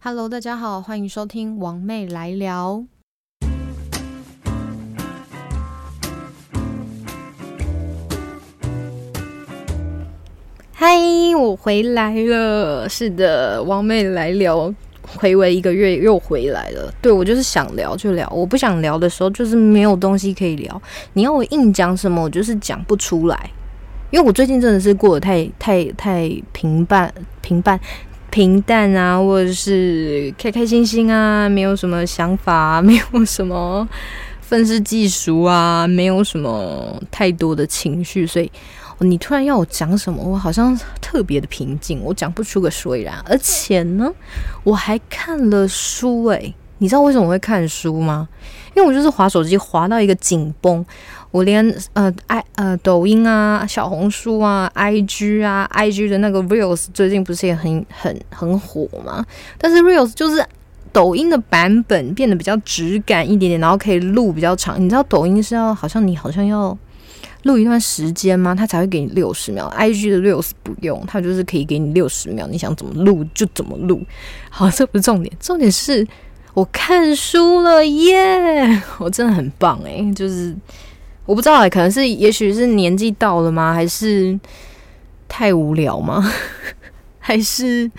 Hello，大家好，欢迎收听王妹来聊。嗨，我回来了。是的，王妹来聊，回味一个月又回来了。对我就是想聊就聊，我不想聊的时候就是没有东西可以聊。你要我硬讲什么，我就是讲不出来。因为我最近真的是过得太太太平淡平淡平淡啊，或者是开开心心啊，没有什么想法，没有什么愤世嫉俗啊，没有什么太多的情绪，所以。你突然要我讲什么，我好像特别的平静，我讲不出个所以然。而且呢，我还看了书诶，你知道为什么会看书吗？因为我就是滑手机滑到一个紧绷，我连呃 i 呃抖音啊、小红书啊、IG 啊、IG 的那个 Reels 最近不是也很很很火吗？但是 Reels 就是抖音的版本变得比较质感一点点，然后可以录比较长。你知道抖音是要好像你好像要。录一段时间吗？它才会给你六十秒。I G 的 reels 不用，它就是可以给你六十秒，你想怎么录就怎么录。好，这不是重点，重点是我看书了耶！我真的很棒诶，就是我不知道，可能是也许是年纪到了吗？还是太无聊吗？还是？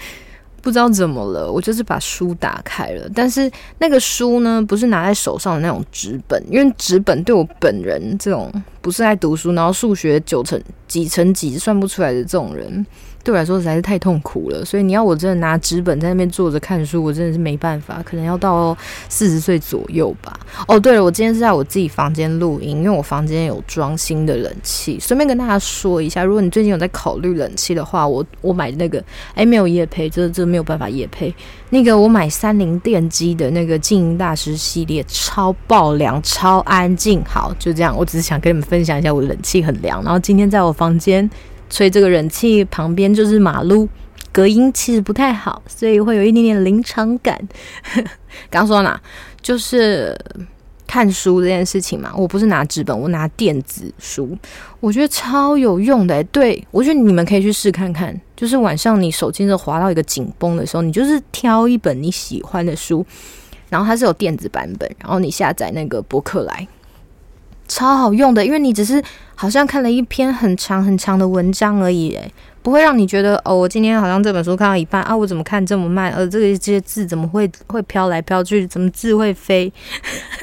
不知道怎么了，我就是把书打开了，但是那个书呢，不是拿在手上的那种纸本，因为纸本对我本人这种不是爱读书，然后数学九成几成几算不出来的这种人。对我来说实在是太痛苦了，所以你要我真的拿纸本在那边坐着看书，我真的是没办法，可能要到四十岁左右吧。哦，对了，我今天是在我自己房间录音，因为我房间有装新的冷气。顺便跟大家说一下，如果你最近有在考虑冷气的话，我我买那个哎没有夜配，这这没有办法夜配。那个我买三菱电机的那个静音大师系列，超爆凉，超安静。好，就这样，我只是想跟你们分享一下，我冷气很凉。然后今天在我房间。吹这个人气旁边就是马路，隔音其实不太好，所以会有一点点临场感。刚说到哪？就是看书这件事情嘛。我不是拿纸本，我拿电子书，我觉得超有用的。对我觉得你们可以去试看看。就是晚上你手机的滑到一个紧绷的时候，你就是挑一本你喜欢的书，然后它是有电子版本，然后你下载那个博客来。超好用的，因为你只是好像看了一篇很长很长的文章而已，诶，不会让你觉得哦，我今天好像这本书看到一半啊，我怎么看这么慢？呃，这个这些字怎么会会飘来飘去？怎么字会飞？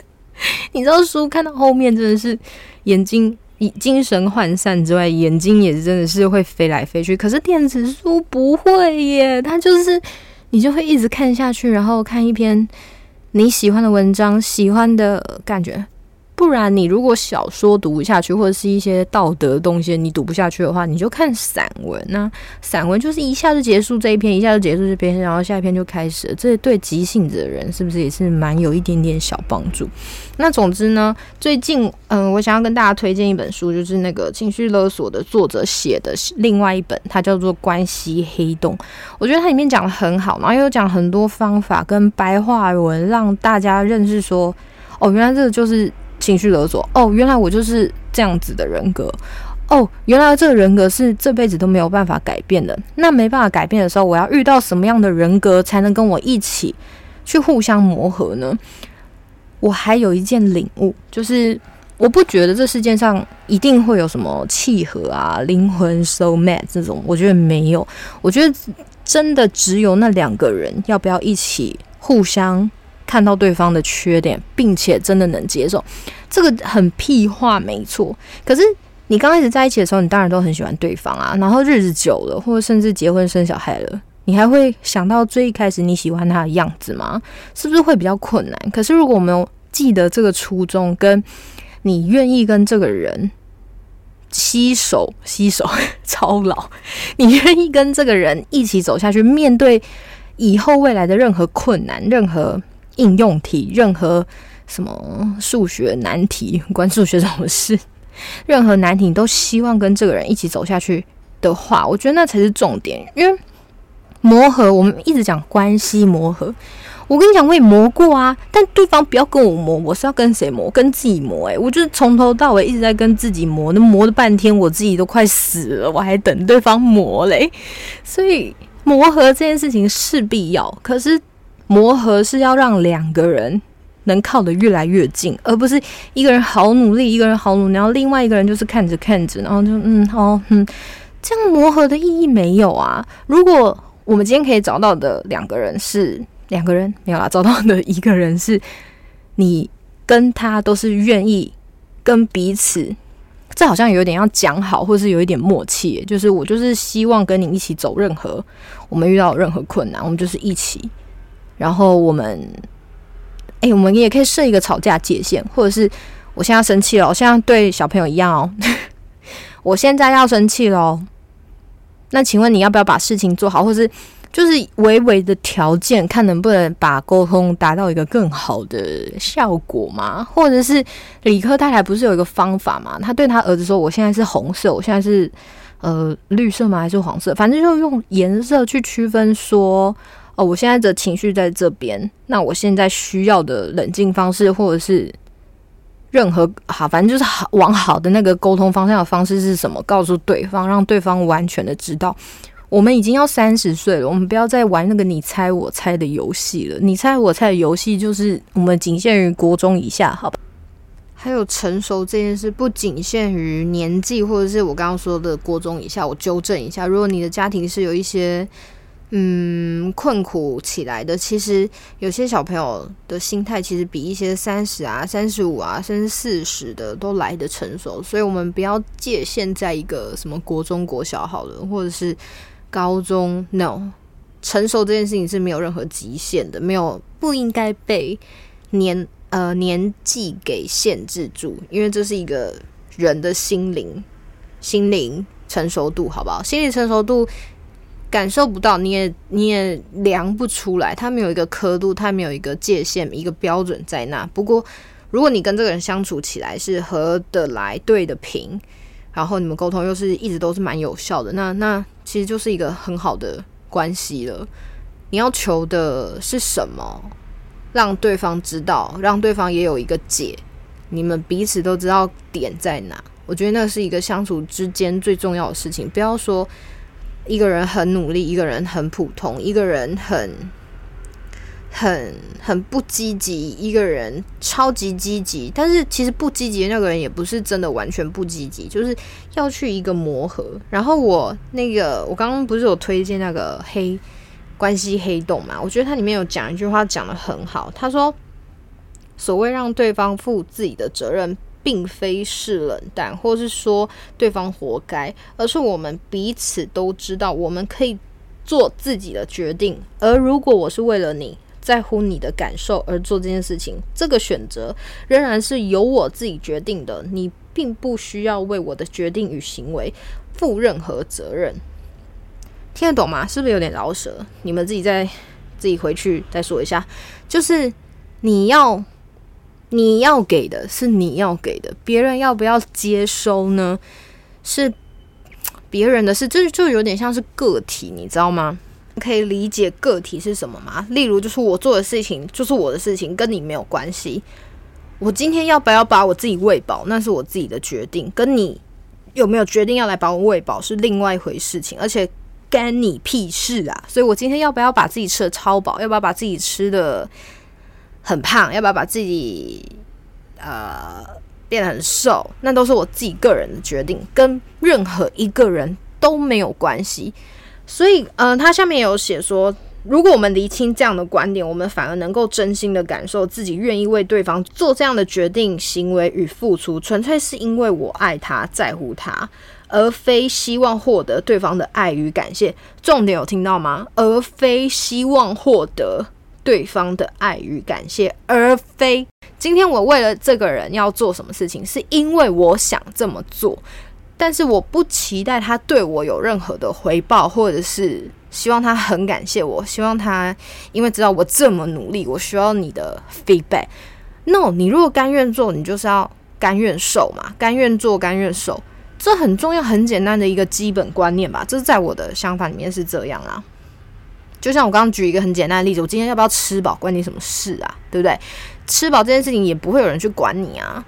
你知道书看到后面真的是眼睛精神涣散之外，眼睛也真的是会飞来飞去。可是电子书不会耶，它就是你就会一直看下去，然后看一篇你喜欢的文章，喜欢的感觉。不然，你如果小说读不下去，或者是一些道德东西你读不下去的话，你就看散文那散文就是一下就结束这一篇，一下就结束这篇，然后下一篇就开始。这对急性子的人是不是也是蛮有一点点小帮助？那总之呢，最近嗯，我想要跟大家推荐一本书，就是那个情绪勒索的作者写的另外一本，它叫做《关系黑洞》。我觉得它里面讲的很好，然后又讲很多方法跟白话文，让大家认识说，哦，原来这个就是。情绪勒索哦，原来我就是这样子的人格哦，原来这个人格是这辈子都没有办法改变的。那没办法改变的时候，我要遇到什么样的人格才能跟我一起去互相磨合呢？我还有一件领悟，就是我不觉得这世界上一定会有什么契合啊、灵魂 so mate 这种，我觉得没有。我觉得真的只有那两个人要不要一起互相。看到对方的缺点，并且真的能接受，这个很屁话，没错。可是你刚开始在一起的时候，你当然都很喜欢对方啊。然后日子久了，或者甚至结婚生小孩了，你还会想到最一开始你喜欢他的样子吗？是不是会比较困难？可是如果我们记得这个初衷，跟你愿意跟这个人携手携手 操劳，你愿意跟这个人一起走下去，面对以后未来的任何困难，任何。应用题，任何什么数学难题，关数学什么事，任何难题你都希望跟这个人一起走下去的话，我觉得那才是重点。因为磨合，我们一直讲关系磨合。我跟你讲，我也磨过啊，但对方不要跟我磨，我是要跟谁磨？跟自己磨。诶，我就是从头到尾一直在跟自己磨，那磨了半天，我自己都快死了，我还等对方磨嘞。所以磨合这件事情是必要，可是。磨合是要让两个人能靠得越来越近，而不是一个人好努力，一个人好努力，然后另外一个人就是看着看着，然后就嗯好嗯，这样磨合的意义没有啊。如果我们今天可以找到的两个人是两个人，没有啦，找到的一个人是你跟他都是愿意跟彼此。这好像有点要讲好，或是有一点默契，就是我就是希望跟你一起走任何我们遇到任何困难，我们就是一起。然后我们，哎，我们也可以设一个吵架界限，或者是我现在生气了，我现在对小朋友一样哦，我现在要生气喽。那请问你要不要把事情做好，或是？就是微微的条件，看能不能把沟通达到一个更好的效果嘛？或者是理科太太不是有一个方法嘛？他对他儿子说：“我现在是红色，我现在是呃绿色吗？还是黄色？反正就用颜色去区分，说哦，我现在的情绪在这边，那我现在需要的冷静方式，或者是任何好，反正就是好往好的那个沟通方向的方式是什么？告诉对方，让对方完全的知道。”我们已经要三十岁了，我们不要再玩那个你猜我猜的游戏了。你猜我猜的游戏就是我们仅限于国中以下，好吧？还有成熟这件事不仅限于年纪，或者是我刚刚说的国中以下。我纠正一下，如果你的家庭是有一些嗯困苦起来的，其实有些小朋友的心态其实比一些三十啊、三十五啊，甚至四十的都来得成熟。所以，我们不要界限在一个什么国中、国小好了，或者是。高中 no，成熟这件事情是没有任何极限的，没有不应该被年呃年纪给限制住，因为这是一个人的心灵心灵成熟度，好不好？心理成熟度感受不到，你也你也量不出来，它没有一个刻度，它没有一个界限，一个标准在那。不过，如果你跟这个人相处起来是合得来、对的平。然后你们沟通又是一直都是蛮有效的，那那其实就是一个很好的关系了。你要求的是什么？让对方知道，让对方也有一个解，你们彼此都知道点在哪。我觉得那是一个相处之间最重要的事情。不要说一个人很努力，一个人很普通，一个人很。很很不积极，一个人超级积极，但是其实不积极的那个人也不是真的完全不积极，就是要去一个磨合。然后我那个我刚刚不是有推荐那个黑关系黑洞嘛？我觉得它里面有讲一句话讲的很好，他说：“所谓让对方负自己的责任，并非是冷淡，或是说对方活该，而是我们彼此都知道我们可以做自己的决定。而如果我是为了你。”在乎你的感受而做这件事情，这个选择仍然是由我自己决定的。你并不需要为我的决定与行为负任何责任。听得懂吗？是不是有点饶舌？你们自己再自己回去再说一下。就是你要你要给的是你要给的，别人要不要接收呢？是别人的事，这就有点像是个体，你知道吗？可以理解个体是什么吗？例如，就是我做的事情就是我的事情，跟你没有关系。我今天要不要把我自己喂饱，那是我自己的决定，跟你有没有决定要来把我喂饱是另外一回事情，而且干你屁事啊！所以我今天要不要把自己吃的超饱，要不要把自己吃的很胖，要不要把自己呃变得很瘦，那都是我自己个人的决定，跟任何一个人都没有关系。所以，呃，他下面有写说，如果我们厘清这样的观点，我们反而能够真心的感受自己愿意为对方做这样的决定、行为与付出，纯粹是因为我爱他、在乎他，而非希望获得对方的爱与感谢。重点有听到吗？而非希望获得对方的爱与感谢，而非今天我为了这个人要做什么事情，是因为我想这么做。但是我不期待他对我有任何的回报，或者是希望他很感谢我，希望他因为知道我这么努力，我需要你的 feedback。No，你如果甘愿做，你就是要甘愿受嘛，甘愿做，甘愿受，这很重要、很简单的一个基本观念吧。这是在我的想法里面是这样啊。就像我刚刚举一个很简单的例子，我今天要不要吃饱，关你什么事啊？对不对？吃饱这件事情也不会有人去管你啊。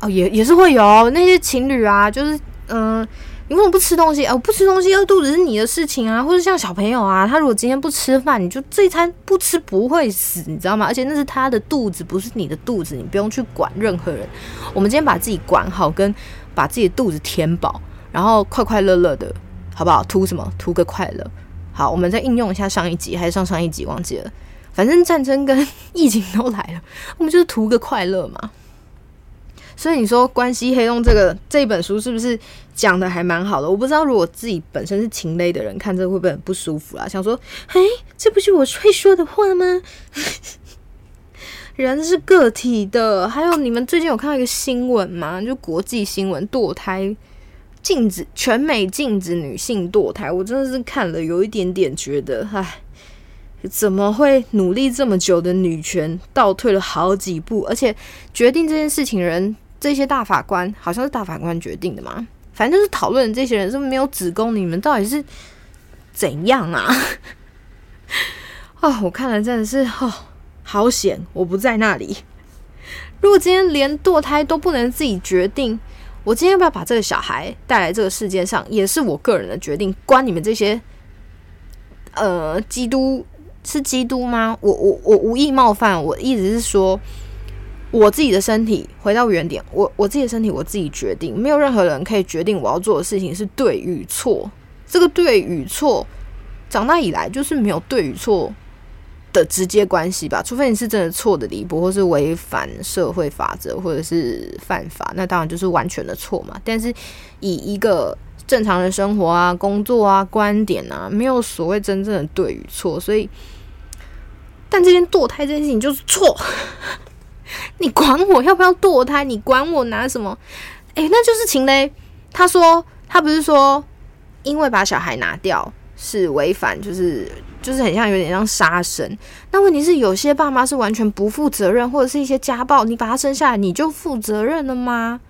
哦，也也是会有那些情侣啊，就是嗯，你为什么不吃东西？哦，不吃东西饿肚子是你的事情啊，或者像小朋友啊，他如果今天不吃饭，你就这一餐不吃不会死，你知道吗？而且那是他的肚子，不是你的肚子，你不用去管任何人。我们今天把自己管好，跟把自己的肚子填饱，然后快快乐乐的，好不好？图什么？图个快乐。好，我们再应用一下上一集还是上上一集忘记了，反正战争跟疫情都来了，我们就是图个快乐嘛。所以你说《关系黑洞》这个这本书是不是讲的还蛮好的？我不知道如果自己本身是情勒的人看这会不会很不舒服啊？想说，嘿，这不是我会说的话吗？人是个体的。还有你们最近有看到一个新闻吗？就国际新闻，堕胎禁止，全美禁止女性堕胎。我真的是看了有一点点觉得，唉，怎么会努力这么久的女权倒退了好几步？而且决定这件事情人。这些大法官好像是大法官决定的嘛？反正就是讨论这些人是不是没有子宫，你们到底是怎样啊？哦，我看了真的是哦，好险我不在那里。如果今天连堕胎都不能自己决定，我今天要不要把这个小孩带来这个世界上，也是我个人的决定，关你们这些呃基督是基督吗？我我我无意冒犯，我意思是说。我自己的身体回到原点，我我自己的身体我自己决定，没有任何人可以决定我要做的事情是对与错。这个对与错，长大以来就是没有对与错的直接关系吧？除非你是真的错的离谱，或是违反社会法则，或者是犯法，那当然就是完全的错嘛。但是以一个正常的生活啊、工作啊、观点啊，没有所谓真正的对与错。所以，但这件堕胎这件事情就是错。你管我要不要堕胎？你管我拿什么？诶，那就是情嘞。他说他不是说因为把小孩拿掉是违反，就是就是很像有点像杀生。那问题是有些爸妈是完全不负责任，或者是一些家暴，你把他生下来你就负责任了吗？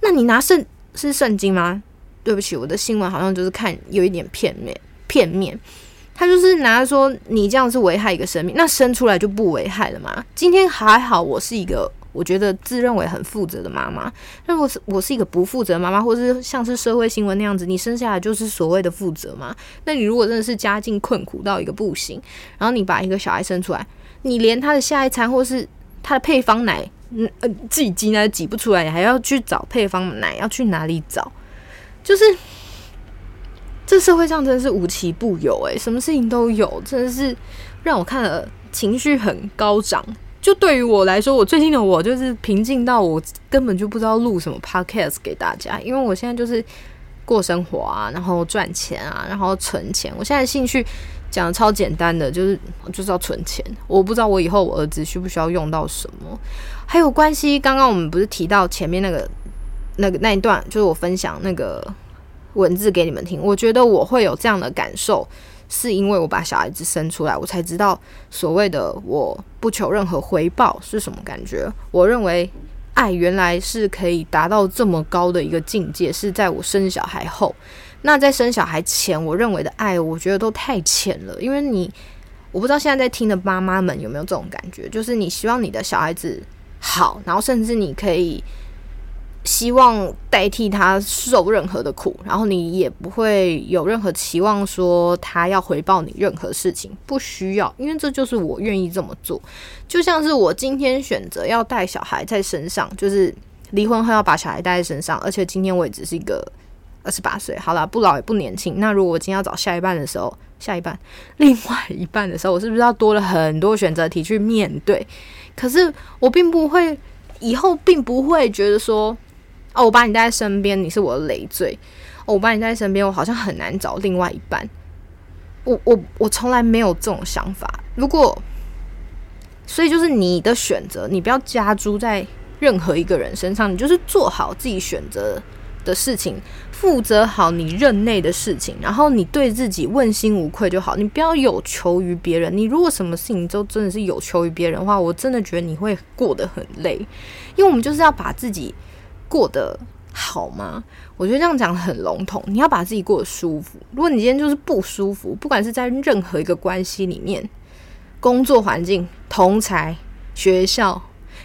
那你拿圣是圣经吗？对不起，我的新闻好像就是看有一点片面片面。他就是拿说你这样是危害一个生命，那生出来就不危害了吗？今天还好，我是一个我觉得自认为很负责的妈妈。那我是我是一个不负责妈妈，或是像是社会新闻那样子，你生下来就是所谓的负责吗？那你如果真的是家境困苦到一个不行，然后你把一个小孩生出来，你连他的下一餐或是他的配方奶，嗯呃自己挤奶挤不出来，你还要去找配方奶，要去哪里找？就是。这社会上真的是无奇不有诶，什么事情都有，真的是让我看了情绪很高涨。就对于我来说，我最近的我就是平静到我根本就不知道录什么 podcast 给大家，因为我现在就是过生活啊，然后赚钱啊，然后存钱。我现在兴趣讲的超简单的，就是就是要存钱。我不知道我以后我儿子需不需要用到什么，还有关系。刚刚我们不是提到前面那个那个那一段，就是我分享那个。文字给你们听，我觉得我会有这样的感受，是因为我把小孩子生出来，我才知道所谓的我不求任何回报是什么感觉。我认为爱原来是可以达到这么高的一个境界，是在我生小孩后。那在生小孩前，我认为的爱，我觉得都太浅了。因为你，我不知道现在在听的妈妈们有没有这种感觉，就是你希望你的小孩子好，然后甚至你可以。希望代替他受任何的苦，然后你也不会有任何期望说他要回报你任何事情，不需要，因为这就是我愿意这么做。就像是我今天选择要带小孩在身上，就是离婚后要把小孩带在身上，而且今天我也只是一个二十八岁，好了，不老也不年轻。那如果我今天要找下一半的时候，下一半另外一半的时候，我是不是要多了很多选择题去面对？可是我并不会，以后并不会觉得说。哦，我把你带在身边，你是我的累赘。哦，我把你带在身边，我好像很难找另外一半。我我我从来没有这种想法。如果，所以就是你的选择，你不要加诸在任何一个人身上，你就是做好自己选择的事情，负责好你任内的事情，然后你对自己问心无愧就好。你不要有求于别人。你如果什么事情都真的是有求于别人的话，我真的觉得你会过得很累，因为我们就是要把自己。过得好吗？我觉得这样讲很笼统。你要把自己过得舒服。如果你今天就是不舒服，不管是在任何一个关系里面，工作环境、同才、学校，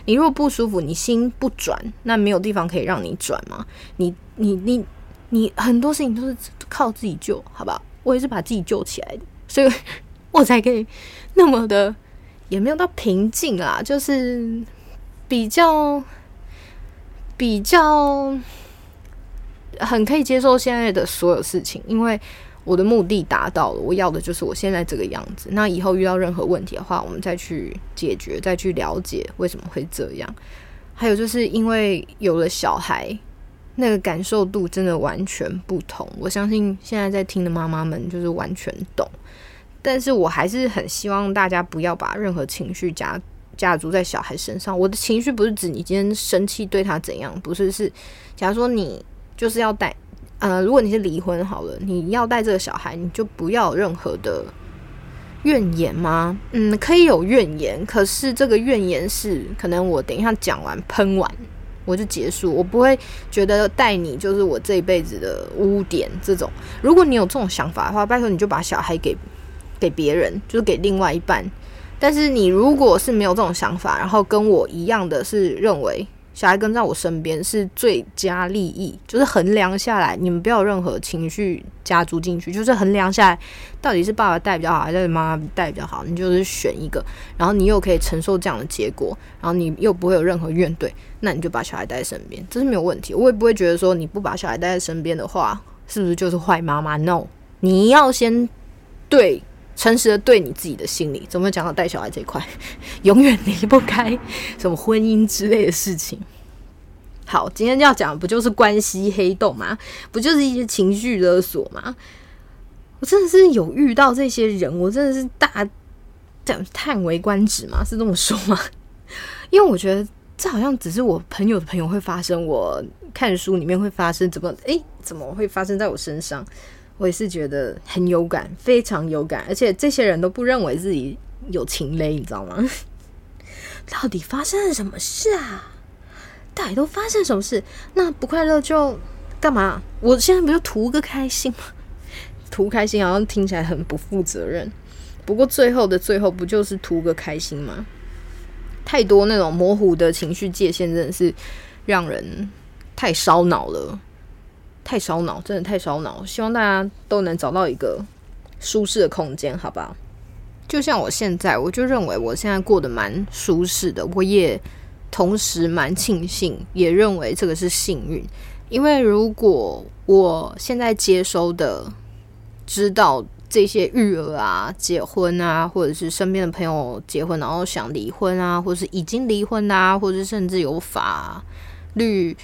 你如果不舒服，你心不转，那没有地方可以让你转吗？你你你你很多事情都是靠自己救，好不好？我也是把自己救起来的，所以我才可以那么的，也没有到平静啊，就是比较比较很可以接受现在的所有事情，因为我的目的达到了，我要的就是我现在这个样子。那以后遇到任何问题的话，我们再去解决，再去了解为什么会这样。还有就是因为有了小孩。那个感受度真的完全不同，我相信现在在听的妈妈们就是完全懂，但是我还是很希望大家不要把任何情绪加加注在小孩身上。我的情绪不是指你今天生气对他怎样，不是是，假如说你就是要带，呃，如果你是离婚好了，你要带这个小孩，你就不要有任何的怨言吗？嗯，可以有怨言，可是这个怨言是可能我等一下讲完喷完。我就结束，我不会觉得带你就是我这一辈子的污点。这种，如果你有这种想法的话，拜托你就把小孩给给别人，就是给另外一半。但是你如果是没有这种想法，然后跟我一样的是认为。小孩跟在我身边是最佳利益，就是衡量下来，你们不要有任何情绪加注进去，就是衡量下来，到底是爸爸带比较好，还是妈妈带比较好，你就是选一个，然后你又可以承受这样的结果，然后你又不会有任何怨怼，那你就把小孩带在身边，这是没有问题。我也不会觉得说你不把小孩带在身边的话，是不是就是坏妈妈？No，你要先对。诚实的对你自己的心理，怎么讲到带小孩这一块，永远离不开什么婚姻之类的事情。好，今天要讲不就是关系黑洞吗？不就是一些情绪勒索吗？我真的是有遇到这些人，我真的是大讲叹为观止吗？是这么说吗？因为我觉得这好像只是我朋友的朋友会发生，我看书里面会发生，怎么诶，怎么会发生在我身上？我也是觉得很有感，非常有感，而且这些人都不认为自己有情勒，你知道吗？到底发生了什么事啊？到底都发生什么事？那不快乐就干嘛？我现在不就图个开心吗？图开心好像听起来很不负责任，不过最后的最后不就是图个开心吗？太多那种模糊的情绪界限，真的是让人太烧脑了。太烧脑，真的太烧脑。希望大家都能找到一个舒适的空间，好吧？就像我现在，我就认为我现在过得蛮舒适的。我也同时蛮庆幸，也认为这个是幸运。因为如果我现在接收的、知道这些育儿啊、结婚啊，或者是身边的朋友结婚然后想离婚啊，或者是已经离婚啊，或者甚至有法律。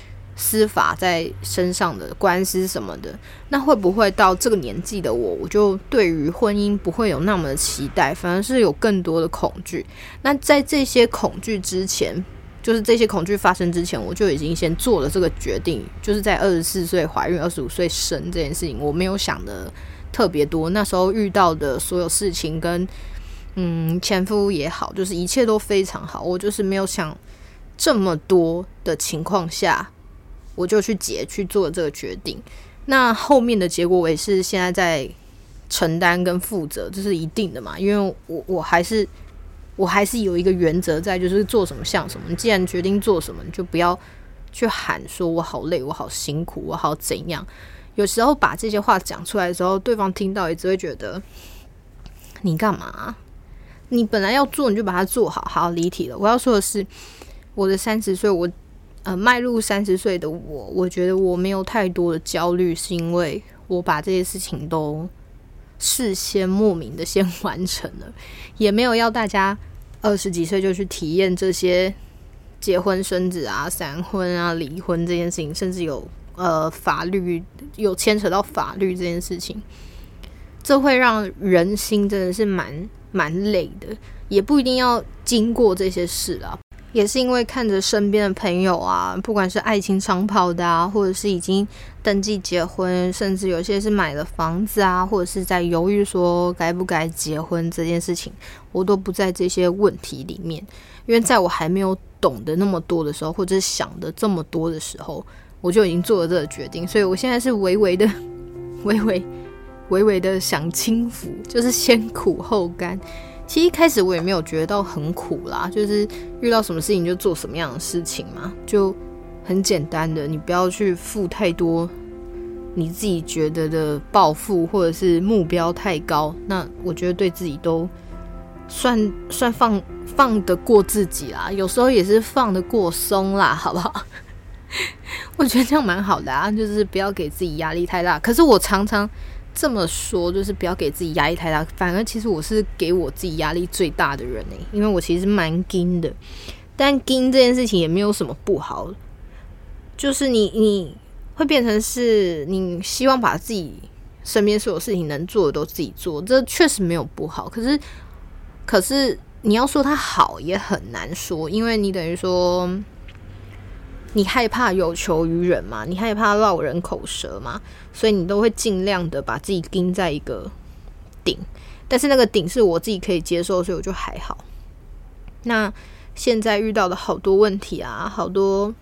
司法在身上的官司什么的，那会不会到这个年纪的我，我就对于婚姻不会有那么的期待，反而是有更多的恐惧？那在这些恐惧之前，就是这些恐惧发生之前，我就已经先做了这个决定，就是在二十四岁怀孕、二十五岁生这件事情，我没有想的特别多。那时候遇到的所有事情，跟嗯前夫也好，就是一切都非常好，我就是没有想这么多的情况下。我就去结去做这个决定，那后面的结果我也是现在在承担跟负责，这是一定的嘛？因为我我还是我还是有一个原则在，就是做什么像什么。你既然决定做什么，你就不要去喊说我好累，我好辛苦，我好怎样。有时候把这些话讲出来的时候，对方听到也只会觉得你干嘛？你本来要做，你就把它做好。好离题了。我要说的是，我的三十岁，我。呃，迈入三十岁的我，我觉得我没有太多的焦虑，是因为我把这些事情都事先莫名的先 完成了，也没有要大家二十几岁就去体验这些结婚生子啊、闪婚啊、离婚这件事情，甚至有呃法律有牵扯到法律这件事情，这会让人心真的是蛮蛮累的，也不一定要经过这些事啊。也是因为看着身边的朋友啊，不管是爱情长跑的啊，或者是已经登记结婚，甚至有些是买了房子啊，或者是在犹豫说该不该结婚这件事情，我都不在这些问题里面。因为在我还没有懂得那么多的时候，或者是想的这么多的时候，我就已经做了这个决定。所以我现在是微微的、微微、微微的享清福，就是先苦后甘。其实一开始我也没有觉得到很苦啦，就是遇到什么事情就做什么样的事情嘛，就很简单的，你不要去负太多你自己觉得的抱负或者是目标太高，那我觉得对自己都算算放放得过自己啦，有时候也是放得过松啦，好不好？我觉得这样蛮好的啊，就是不要给自己压力太大。可是我常常这么说，就是不要给自己压力太大，反而其实我是给我自己压力最大的人呢，因为我其实蛮惊的。但惊这件事情也没有什么不好，就是你你。会变成是你希望把自己身边所有事情能做的都自己做，这确实没有不好。可是，可是你要说它好也很难说，因为你等于说你害怕有求于人嘛，你害怕落人口舌嘛，所以你都会尽量的把自己钉在一个顶。但是那个顶是我自己可以接受，所以我就还好。那现在遇到的好多问题啊，好多。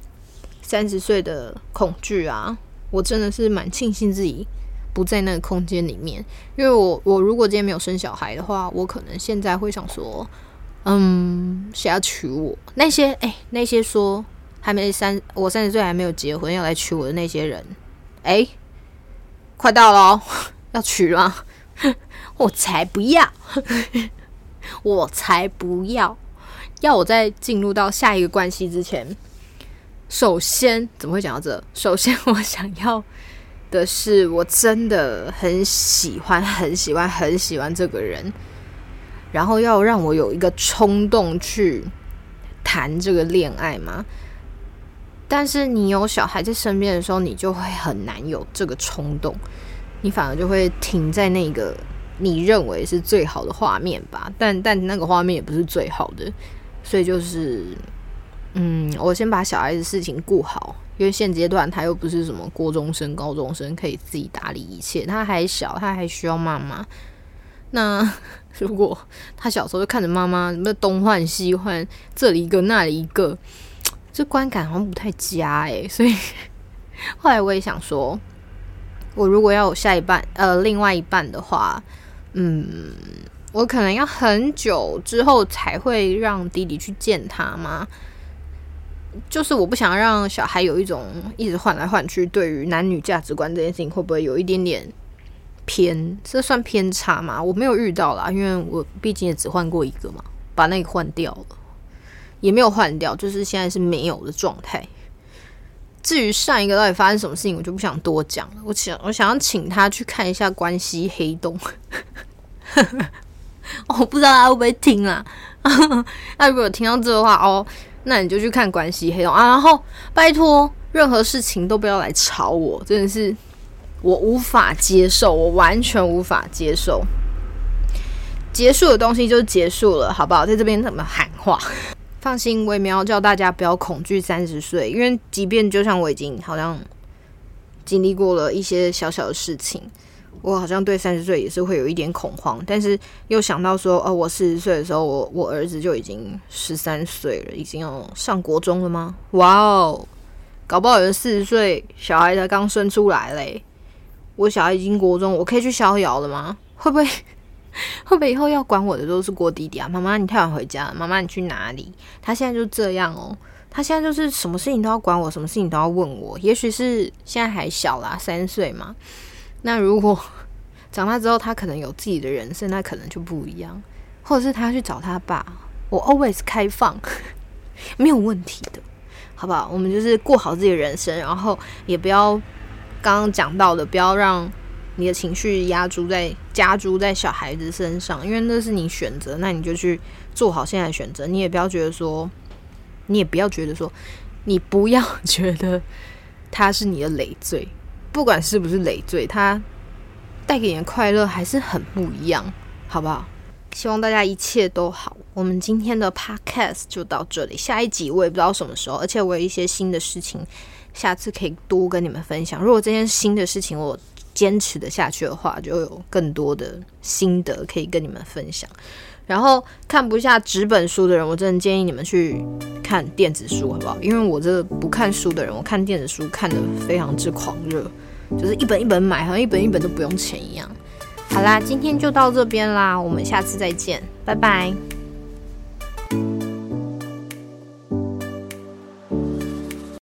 三十岁的恐惧啊，我真的是蛮庆幸自己不在那个空间里面，因为我我如果今天没有生小孩的话，我可能现在会想说，嗯，谁要娶我？那些哎，那些说还没三，我三十岁还没有结婚要来娶我的那些人，哎，快到了，哦要娶了，我才不要，我才不要，要我在进入到下一个关系之前。首先，怎么会讲到这？首先，我想要的是，我真的很喜欢、很喜欢、很喜欢这个人，然后要让我有一个冲动去谈这个恋爱吗？但是你有小孩在身边的时候，你就会很难有这个冲动，你反而就会停在那个你认为是最好的画面吧。但但那个画面也不是最好的，所以就是。嗯，我先把小孩子事情顾好，因为现阶段他又不是什么高中生、高中生，可以自己打理一切。他还小，他还需要妈妈。那 如果他小时候就看着妈妈，什么东换西换，这里一个那里一个，这观感好像不太佳诶。所以后来我也想说，我如果要有下一半，呃，另外一半的话，嗯，我可能要很久之后才会让弟弟去见他吗？就是我不想让小孩有一种一直换来换去，对于男女价值观这件事情会不会有一点点偏？这算偏差吗？我没有遇到啦，因为我毕竟也只换过一个嘛，把那个换掉了，也没有换掉，就是现在是没有的状态。至于上一个到底发生什么事情，我就不想多讲了。我想，我想要请他去看一下关系黑洞。我不知道他会不会听啊？那如果听到这的话，哦。那你就去看关系黑洞啊，然后拜托，任何事情都不要来吵我，真的是我无法接受，我完全无法接受。结束的东西就结束了，好不好？在这边怎么喊话？放心，我也没有叫大家不要恐惧三十岁，因为即便就像我已经好像经历过了一些小小的事情。我好像对三十岁也是会有一点恐慌，但是又想到说，哦，我四十岁的时候，我我儿子就已经十三岁了，已经要上国中了吗？哇哦，搞不好有人四十岁小孩才刚生出来嘞，我小孩已经国中，我可以去逍遥了吗？会不会 会不会以后要管我的都是郭弟弟啊？妈妈你太晚回家了，妈妈你去哪里？他现在就这样哦，他现在就是什么事情都要管我，什么事情都要问我。也许是现在还小啦，三岁嘛。那如果 长大之后，他可能有自己的人生，那可能就不一样。或者是他去找他爸，我 always 开放，没有问题的，好不好？我们就是过好自己的人生，然后也不要刚刚讲到的，不要让你的情绪压注在加诸在小孩子身上，因为那是你选择，那你就去做好现在的选择。你也不要觉得说，你也不要觉得说，你不要觉得他是你的累赘。不管是不是累赘，它带给你的快乐还是很不一样，好不好？希望大家一切都好。我们今天的 podcast 就到这里，下一集我也不知道什么时候，而且我有一些新的事情，下次可以多跟你们分享。如果这件新的事情我坚持的下去的话，就有更多的心得可以跟你们分享。然后看不下纸本书的人，我真的建议你们去看电子书，好不好？因为我这个不看书的人，我看电子书看的非常之狂热，就是一本一本买，好像一本一本都不用钱一样。好啦，今天就到这边啦，我们下次再见，拜拜。